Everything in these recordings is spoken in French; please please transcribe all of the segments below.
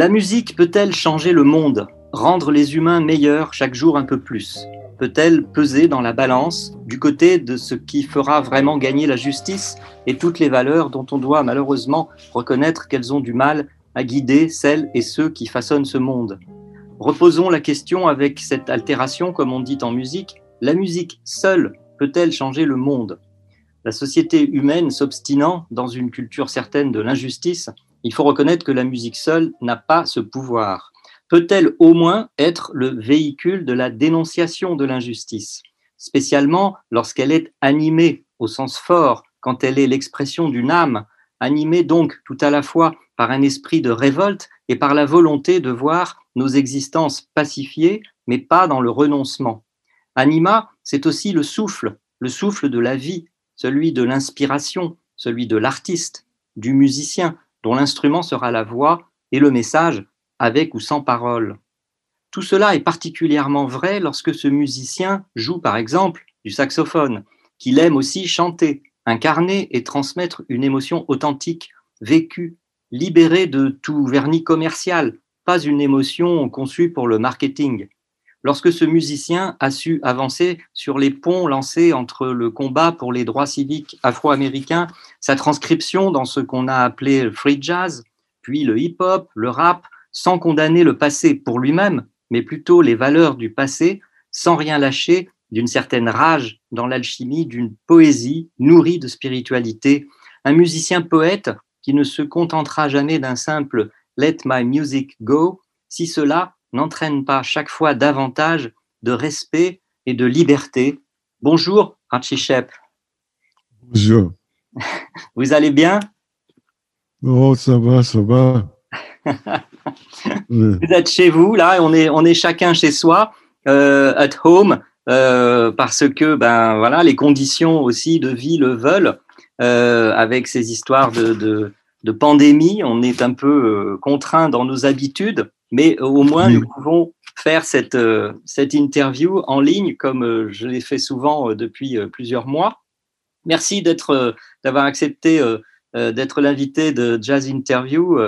La musique peut-elle changer le monde, rendre les humains meilleurs chaque jour un peu plus? Peut-elle peser dans la balance du côté de ce qui fera vraiment gagner la justice et toutes les valeurs dont on doit malheureusement reconnaître qu'elles ont du mal à guider celles et ceux qui façonnent ce monde? Reposons la question avec cette altération, comme on dit en musique. La musique seule peut-elle changer le monde? La société humaine s'obstinant dans une culture certaine de l'injustice, il faut reconnaître que la musique seule n'a pas ce pouvoir. Peut-elle au moins être le véhicule de la dénonciation de l'injustice, spécialement lorsqu'elle est animée au sens fort, quand elle est l'expression d'une âme, animée donc tout à la fois par un esprit de révolte et par la volonté de voir nos existences pacifiées, mais pas dans le renoncement? Anima, c'est aussi le souffle, le souffle de la vie, celui de l'inspiration, celui de l'artiste, du musicien, dont l'instrument sera la voix et le message, avec ou sans parole. Tout cela est particulièrement vrai lorsque ce musicien joue par exemple du saxophone, qu'il aime aussi chanter, incarner et transmettre une émotion authentique, vécue, libérée de tout vernis commercial, pas une émotion conçue pour le marketing. Lorsque ce musicien a su avancer sur les ponts lancés entre le combat pour les droits civiques afro-américains, sa transcription dans ce qu'on a appelé free jazz, puis le hip-hop, le rap, sans condamner le passé pour lui-même, mais plutôt les valeurs du passé, sans rien lâcher d'une certaine rage dans l'alchimie d'une poésie nourrie de spiritualité, un musicien poète qui ne se contentera jamais d'un simple Let my music go, si cela n'entraîne pas chaque fois davantage de respect et de liberté. Bonjour, Archie Shep. Bonjour. Vous allez bien? Oh, ça va, ça va. Vous êtes chez vous, là, on est, on est chacun chez soi, euh, at home, euh, parce que ben, voilà, les conditions aussi de vie le veulent, euh, avec ces histoires de, de, de, pandémie, on est un peu contraint dans nos habitudes, mais au moins Oui. nous pouvons faire cette, cette interview en ligne, comme je l'ai fait souvent depuis plusieurs mois. Merci d'être, d'avoir accepté d'être l'invité de Jazz Interview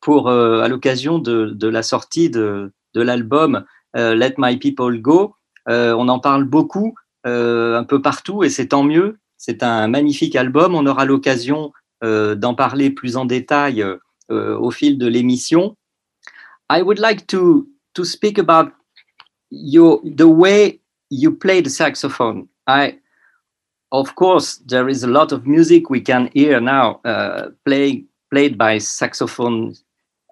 pour, euh, à l'occasion de, de la sortie de, de l'album euh, Let My People Go. Euh, on en parle beaucoup euh, un peu partout et c'est tant mieux. C'est un magnifique album. On aura l'occasion euh, d'en parler plus en détail euh, au fil de l'émission. I would like to, to speak about your, the way you play the saxophone. I, of course, there is a lot of music we can hear now uh, play, played by saxophone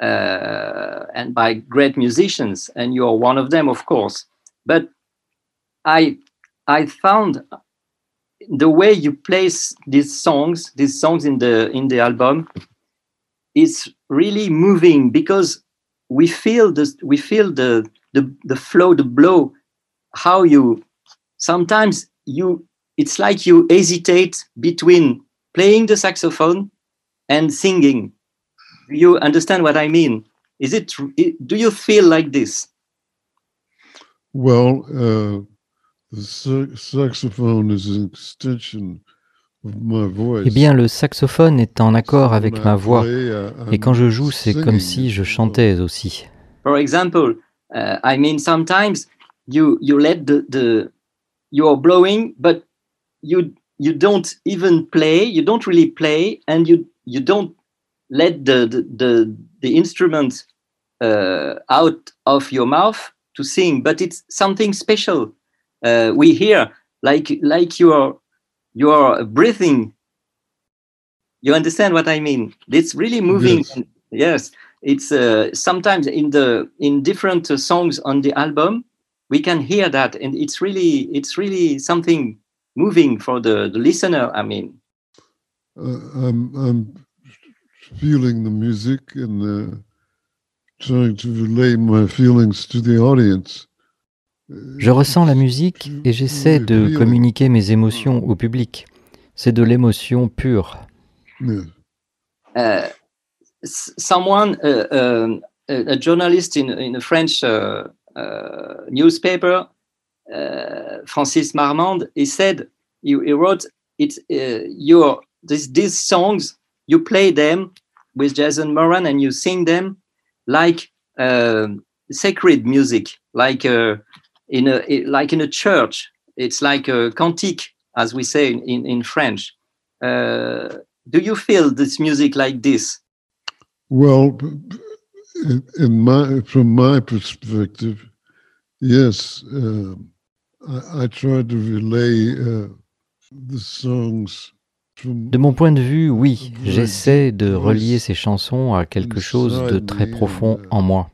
uh, and by great musicians, and you are one of them, of course. But I, I found the way you place these songs, these songs in the in the album, is really moving because we feel this, we feel the the the flow, the blow, how you sometimes you it's like you hesitate between playing the saxophone and singing. You understand what I mean? Is it? Do you feel like this? Well, uh, the saxophone is an extension. Eh bien, le saxophone est en accord avec When ma I voix. play, Et quand je I'm joue, c'est comme si singing je chantais aussi. For example, uh, I mean sometimes you you let the the you're blowing, but you you don't even play. You don't really play, and you you don't let the the the, the instrument uh, out of your mouth to sing. But it's something special. Uh, we hear like like you're you're breathing. You understand what I mean? It's really moving. Yes. Yes, it's uh, sometimes in the in different uh, songs on the album. we can hear that, and it's really it's really something moving for the, the listener. I mean, uh, I'm, I'm feeling the music and uh, trying to relay my feelings to the audience. Je ressens la musique et j'essaie de communiquer mes émotions au public. C'est de l'émotion pure. Uh, someone, uh, um, a journalist in, in a French uh, uh newspaper, uh, Francis Marmande, he said, he, he wrote, it's uh, your, this, these songs, you play them with Jason Moran and you sing them like sacred music, like in a like in a church. It's like a cantique, as we say in in French. Uh, do you feel this music like this? Well, in my from my perspective, yes. Uh, I, I try to relay uh, the songs De mon point de vue, oui, j'essaie de relier ces chansons à quelque chose de très profond en moi.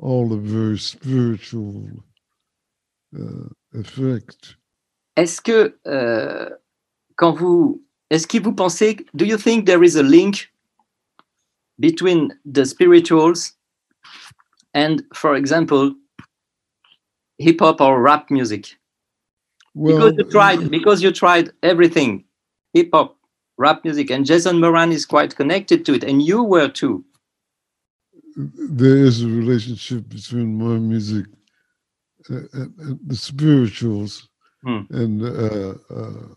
For, for that reason, they, they have all the very spiritual uh, effect. Est-ce que euh, quand vous est-ce que vous pensez do you think there is a link between the spirituals and for example hip hop or rap music? Well, because you tried because you tried everything hip hop rap music and Jason Moran is quite connected to it and you were too there is a relationship between my music and, and the spirituals hmm. and uh, uh,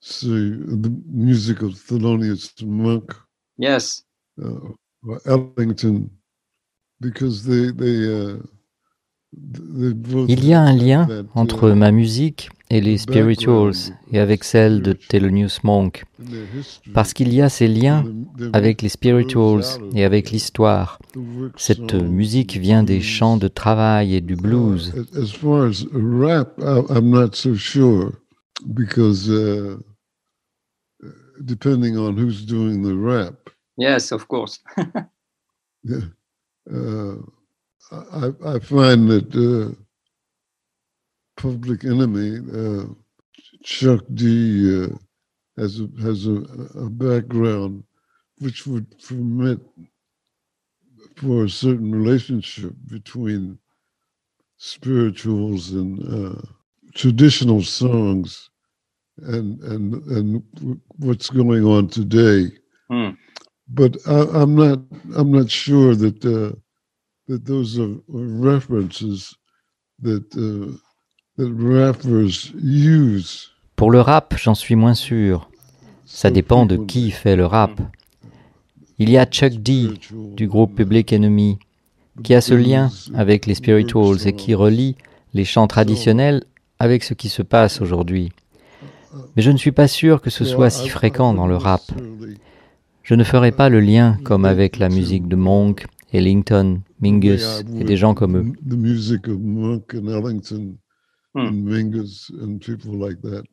say the music of Thelonious Monk. Yes. Uh, or Ellington, because they they. Uh, Il y a un lien entre ma musique et les spirituals et avec celle de Thelonious Monk, parce qu'il y a ces liens avec les spirituals et avec l'histoire. Cette musique vient des chants de travail et du blues. As far as rap, I'm not so sure because uh, depending on who's doing the rap. Yes, of course. yeah. Uh, I, I find that uh, Public Enemy, uh, Chuck D uh, has a, has a, a, background which would permit for a certain relationship between spirituals and uh, traditional songs and and and what's going on today. Mm. But I, am not I'm not sure that uh, that those are references that, uh, that rappers use. Pour le rap, j'en suis moins sûr. Ça dépend de qui fait le rap. Il y a Chuck D du groupe Public Enemy qui a ce lien avec les spirituals et qui relie les chants traditionnels avec ce qui se passe aujourd'hui. Mais je ne suis pas sûr que ce soit si fréquent dans le rap. Je ne ferai pas le lien comme avec la musique de Monk, Ellington, Mingus et des gens comme eux. The music of Monk and hmm. and Mingus and people like that.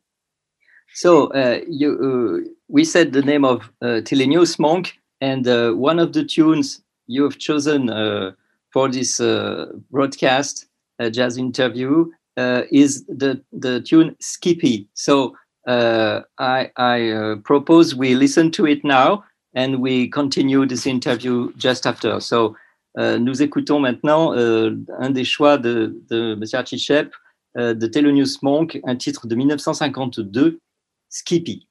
So uh, you, uh, we said the name of uh, Thelonious Monk, and uh, one of the tunes you have chosen uh, for this uh, broadcast, jazz interview, is the the tune Skippy. So I, I propose we listen to it now, and we continue this interview just after. So nous écoutons maintenant un des choix de, de M. Archichep, de Thelonious Monk, un titre de 1952, Skippy.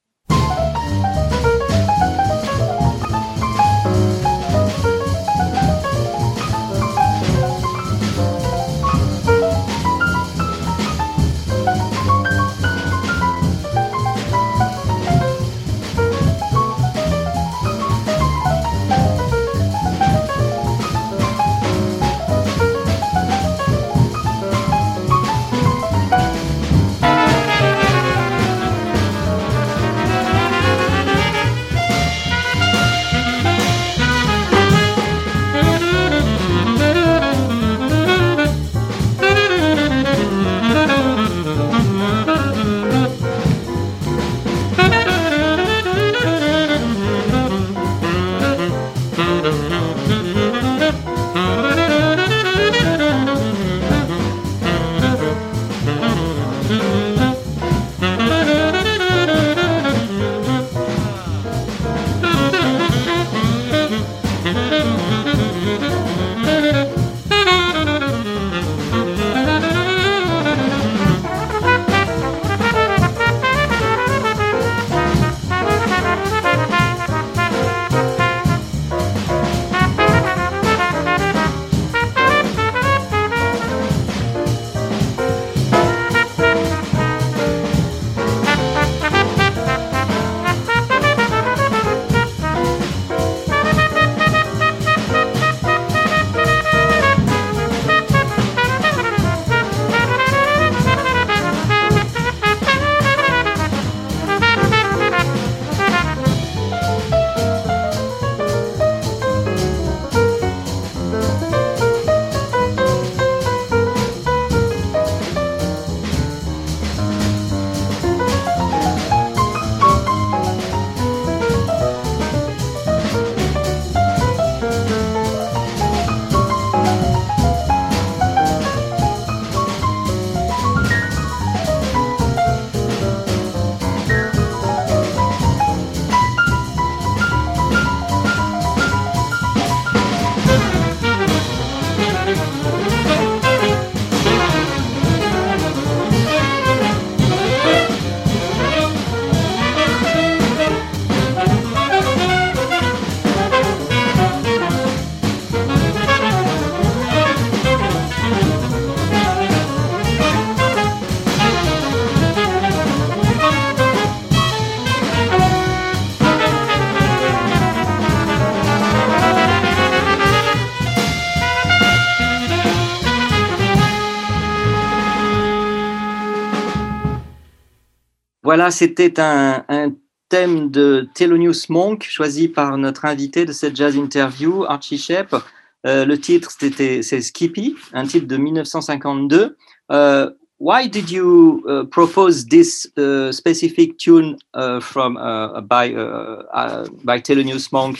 Voilà, c'était un, thème de Thelonious Monk choisi par notre invité de cette jazz interview, Archie Shep. Euh, le titre, c'était c'est Skippy, un titre de 1952. Uh, why did you uh, propose this uh, specific tune from by by Thelonious Monk?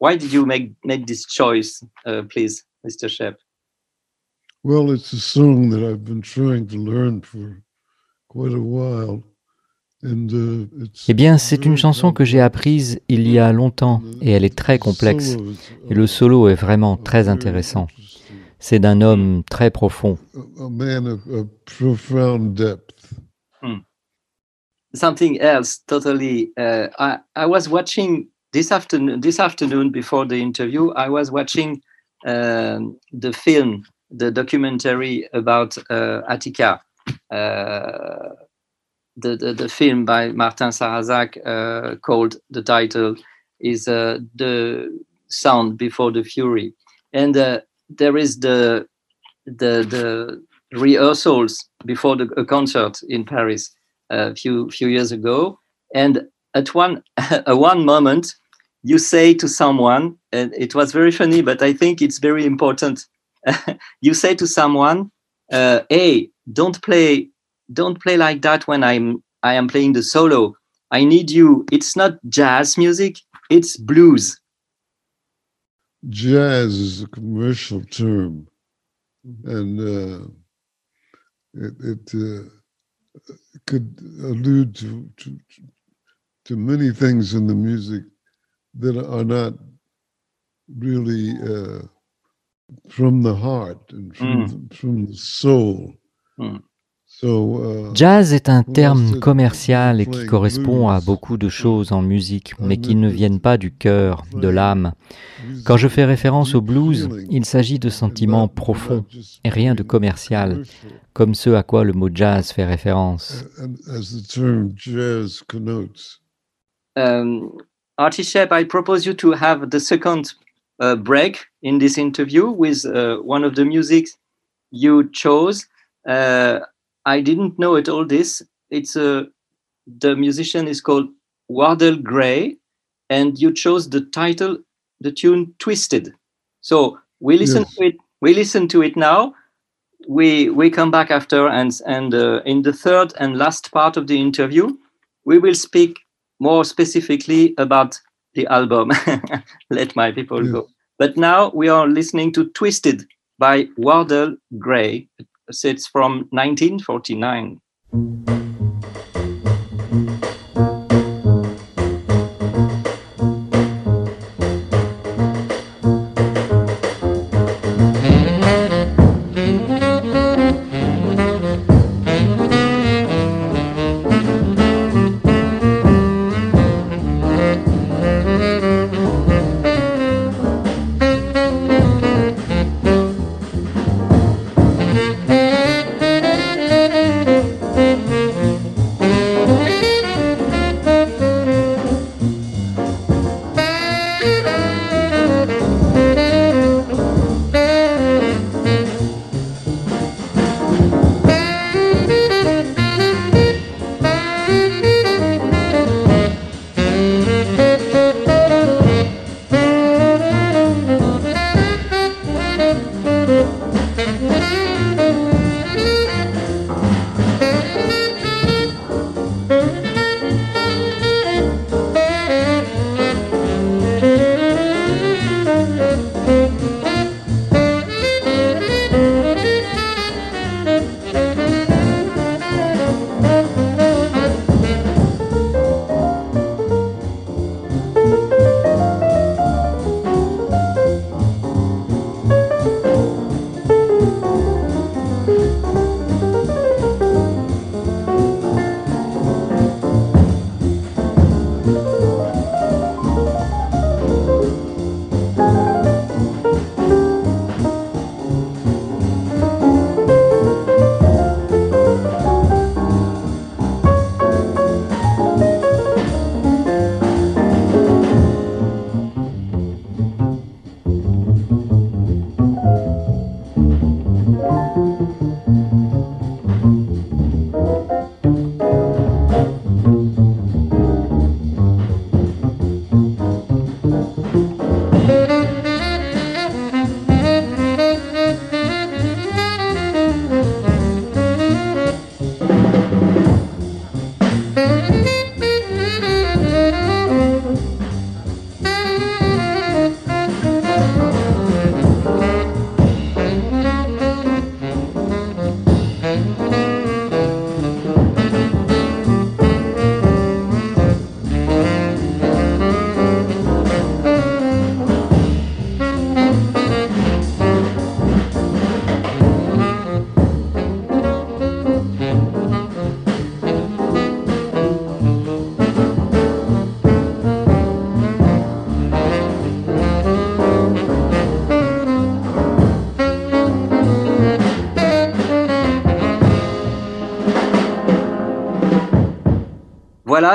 Why did you make make this choice, please, Mr. Shep? Well, it's a song that I've been trying to learn for quite a while. Uh, Eh bien, c'est une chanson que j'ai apprise il y a longtemps et elle est très complexe. Et le solo est vraiment très intéressant. C'est d'un homme très profond. Hmm. Something else, totally. Uh, I, I was watching this afternoon. This afternoon, before the interview, I was watching um, the film, the documentary about uh, Attica. Uh, the, the, the film by Martin Sarrazak uh, called the title is uh, the sound before the fury. And uh, there is the the the rehearsals before the a concert in paris a few few years ago. And at one at one moment you say to someone and it was very funny but i think it's very important. You say to someone uh, hey don't play don't play like that when I'm I am playing the solo. I need you. It's not jazz music, it's blues. Jazz is a commercial term, and uh, it, it uh, could allude to, to to many things in the music that are not really uh, from the heart and from, mm. from the soul. Mm. Uh, Jazz est un terme commercial et qui correspond à beaucoup de choses en musique, mais qui ne viennent pas du cœur, de l'âme. Quand je fais référence au blues, il s'agit de sentiments profonds et rien de commercial, comme ce à quoi le mot jazz fait référence. Um, Artie Shep, I propose you to have the second uh, break in this interview with uh, one of the music you chose. Uh, I didn't know it all this. It's a the musician is called Wardell Gray, and you chose the title, the tune Twisted. So we listen yes. to it. We listen to it now. We we come back after, and and uh, in the third and last part of the interview, we will speak more specifically about the album. Let my people yes. go. But now we are listening to Twisted by Wardell Gray, it's from 1949.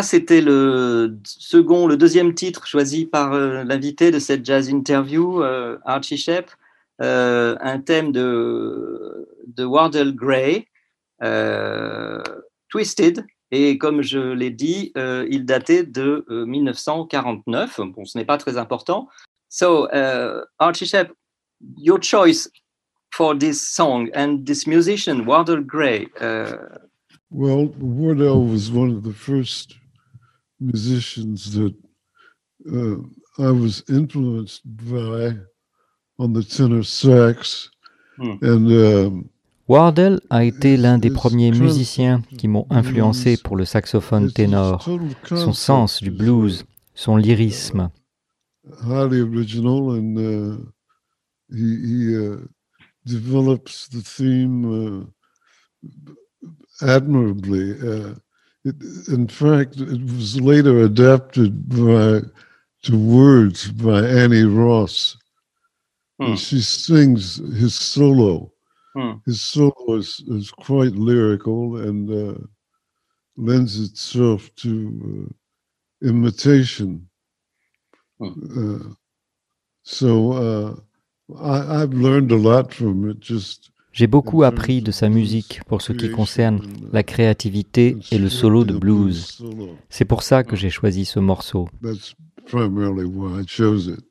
C'était le second, le deuxième titre choisi par euh, l'invité de cette jazz interview, euh, Archie Shep, euh, un thème de, de Wardell Gray, Twisted. Et comme je l'ai dit, il datait de euh, 1949. Bon, ce n'est pas très important. So, Archie Shep, your choice for this song and this musician, Wardell Gray. Well, Wardell was one of the first musicians that uh, I was influenced by on the tenor sax. Hmm. And um, Wardell a été l'un des premiers musiciens qui m'ont influencé pour le saxophone ténor, son sens du blues, son lyrisme. highly original, and uh, he, he uh, develops the theme uh, admirably. It, in fact, it was later adapted by to words by Annie Ross. Hmm. And she sings his solo. Hmm. His solo is, is quite lyrical and uh, lends itself to uh, imitation. Uh, so uh, I, I've learned a lot from it. Just J'ai beaucoup appris de sa musique pour ce qui concerne la créativité et le solo de blues. C'est pour ça que j'ai choisi ce morceau. that's primarily why I chose it.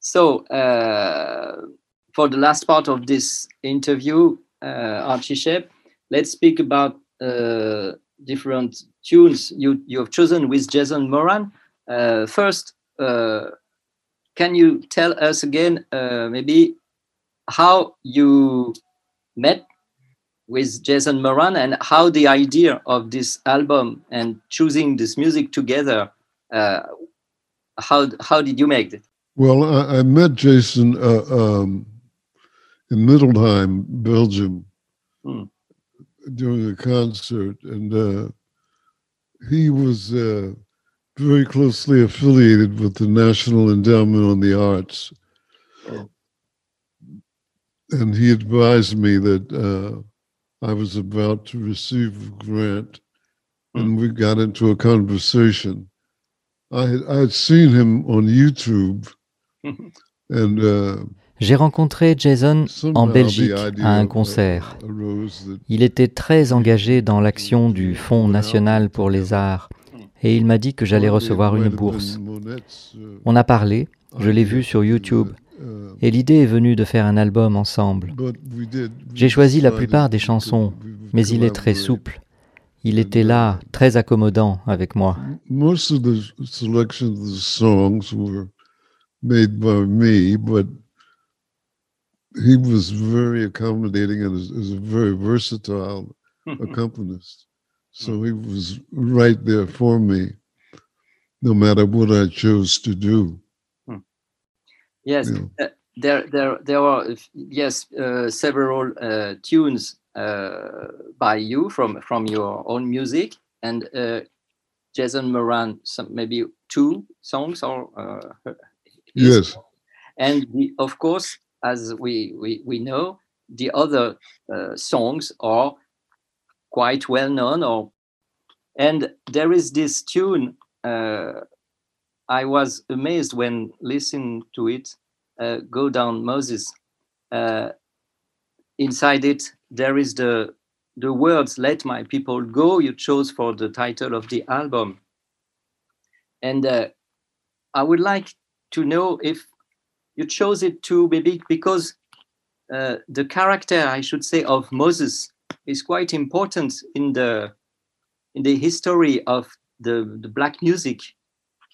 So, uh, for the last part of this interview, uh, Archie Shep, let's speak about uh, different tunes you, you have chosen with Jason Moran. Uh, first, uh, can you tell us again, uh, maybe, how you met with Jason Moran and how the idea of this album and choosing this music together, uh, how, how did you make it? Well, I, I met Jason uh, um, in Middelheim, Belgium, Hmm. during a concert, and uh, he was uh, very closely affiliated with the National Endowment on the Arts. And he advised me that uh, I was about to receive a grant, and we got into a conversation. I had, I had seen him on YouTube, and uh, J'ai rencontré Jason en Belgique à un of- concert. Il était très engagé dans l'action du Fonds national pour les arts et il m'a dit que j'allais recevoir une bourse. On a parlé, je l'ai vu sur YouTube et l'idée est venue de faire un album ensemble. J'ai choisi la plupart des chansons, mais il est très souple. Il était là, très accommodant avec moi. most of the selection of the songs were made by me, but he was very accommodating and is, is a very versatile accompanist. So he was right there for me, no matter what I chose to do. Yes, uh, there, there, there are yes uh, several uh, tunes uh, by you from from your own music, and uh, Jason Moran, some maybe two songs or uh, Yes. and the, of course, as we we, we know, the other uh, songs are quite well known. Or and there is this tune. I was amazed when listening to it. Uh, Go down, Moses. Uh, inside it, there is the the words "Let my people go." You chose for the title of the album, and uh, I would like to know if you chose it to maybe because uh, the character, I should say, of Moses is quite important in the in the history of the, the black music.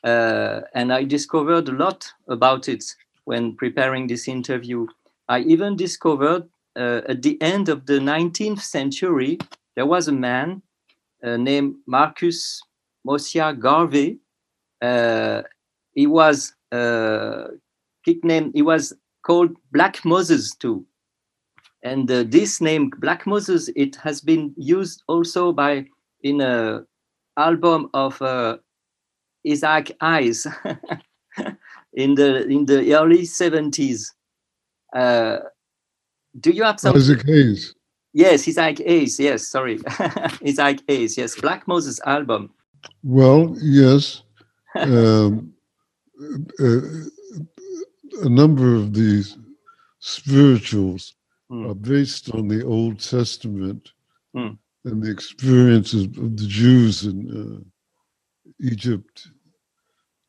Uh, and I discovered a lot about it when preparing this interview. I even discovered uh, at the end of the 19th century, there was a man uh, named Marcus Mosia Garvey. Uh, he was uh, nicknamed, he was called Black Moses too. And uh, this name, Black Moses, it has been used also by in a album of uh, Isaac Hayes in the in the early 70s. Uh, do you have some? Isaac Hayes. Yes, Isaac Hayes. Yes, sorry, Isaac Hayes. Yes, Black Moses album. Well, yes. um, uh, a number of these spirituals Mm. are based on the Old Testament Mm. and the experiences of the Jews in uh, Egypt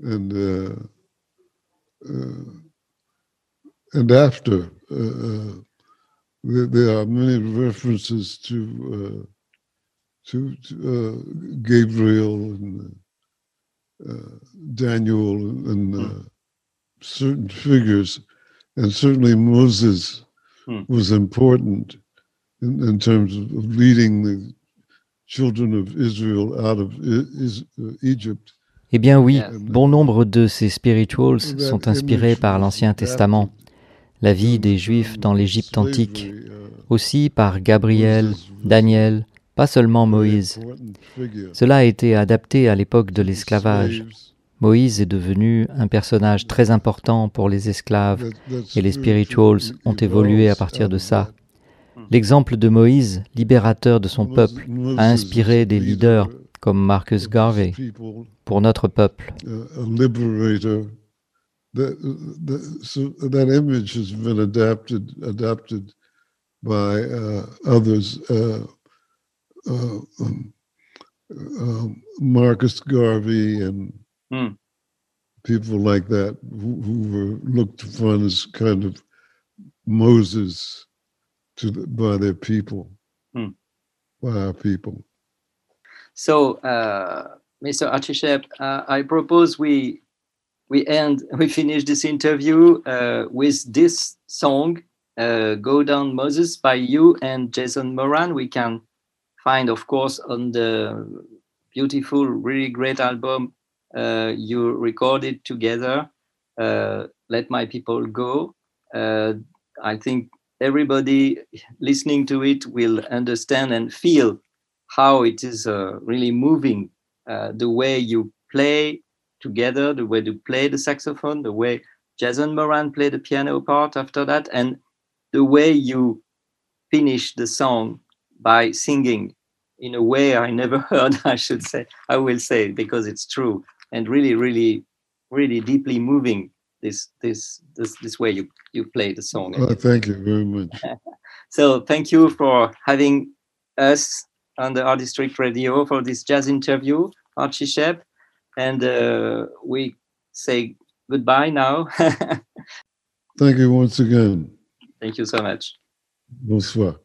and uh, uh, and after. Uh, there, are many references to uh, to, to uh, Gabriel and uh, Daniel and uh, certain figures, and certainly Moses Hmm. was important in, in terms of, of leading the children of Israel out of I- Is- uh, Egypt. Eh bien oui, bon nombre de ces spirituals sont inspirés par l'Ancien Testament, la vie des Juifs dans l'Égypte antique, Slavery, uh, aussi par Gabriel, Daniel, pas seulement Moïse. Cela a été adapté à l'époque de l'esclavage. Moïse est devenu un personnage très important pour les esclaves et les spiritual spirituals ont évolué à partir de ça. L'exemple de Moïse, libérateur de son peuple, a inspiré des leaders leader comme Marcus Garvey, pour notre peuple. Marcus Garvey and mm. people like that who, who, were looked upon as kind of Moses to the, by their people, mm. by our people. So, uh, Mr. Archishep, uh, I propose we we end we finish this interview uh, with this song, uh, "Go Down Moses" by you and Jason Moran. We can find, of course, on the beautiful, really great album uh, you recorded together. Uh, Let my people go. I think everybody listening to it will understand and feel how it is uh, really moving uh, the way you play together, the way you play the saxophone, the way Jason Moran played the piano part after that, and the way you finish the song by singing in a way I never heard, I should say, I will say, because it's true, and really, really, really deeply moving this this this, this way you, you play the song. Thank you very much. So thank you for having us on the Art District Radio for this jazz interview, Archie Shep. And uh, we say goodbye now. Thank you once again. Thank you so much. Bonsoir.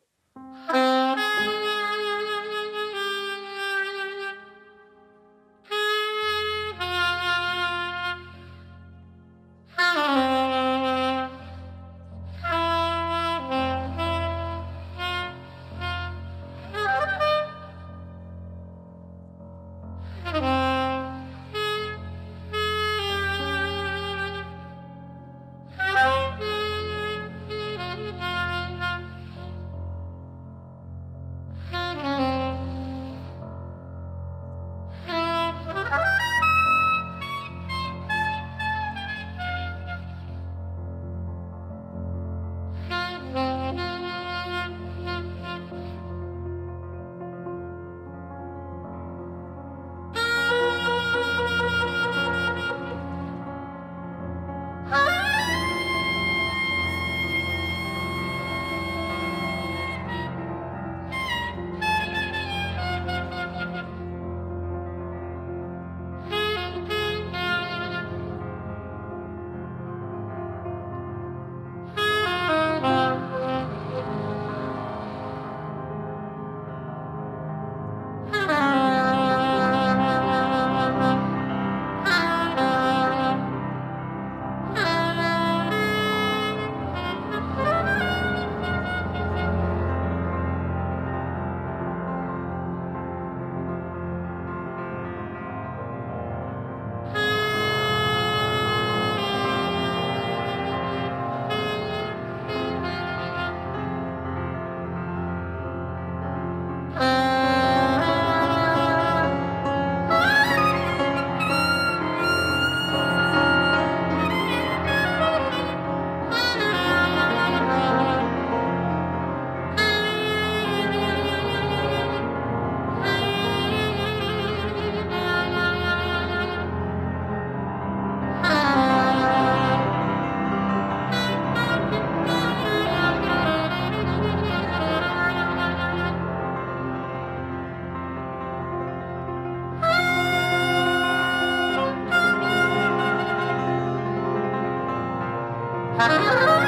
Música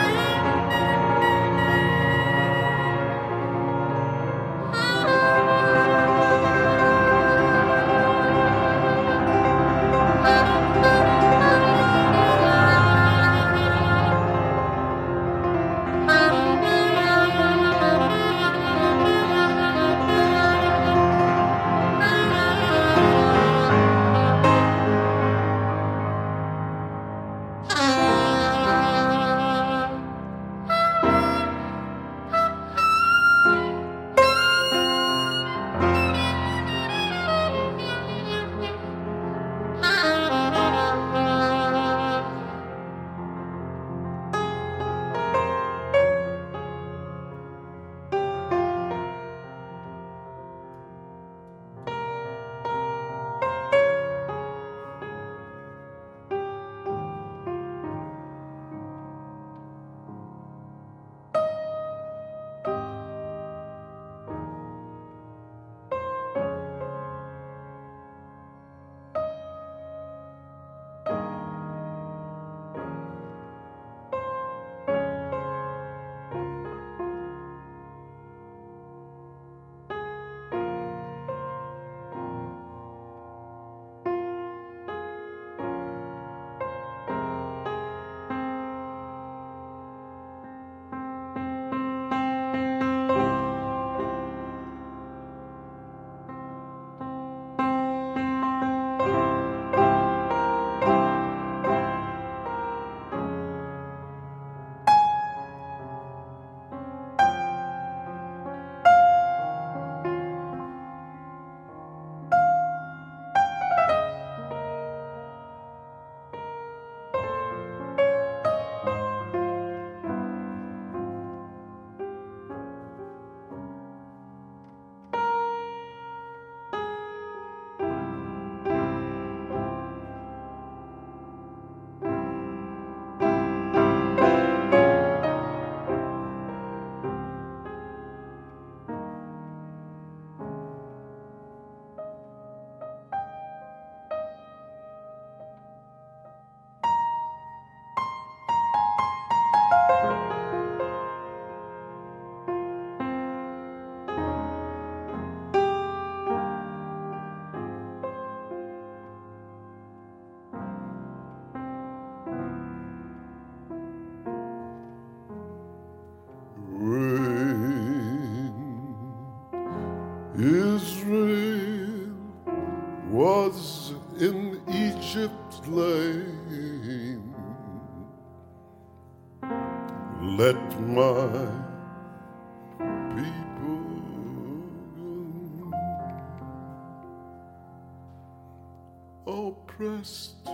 Oppressed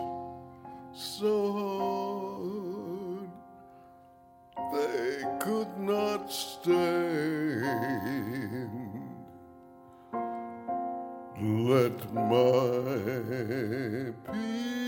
so hard they could not stand. Let my people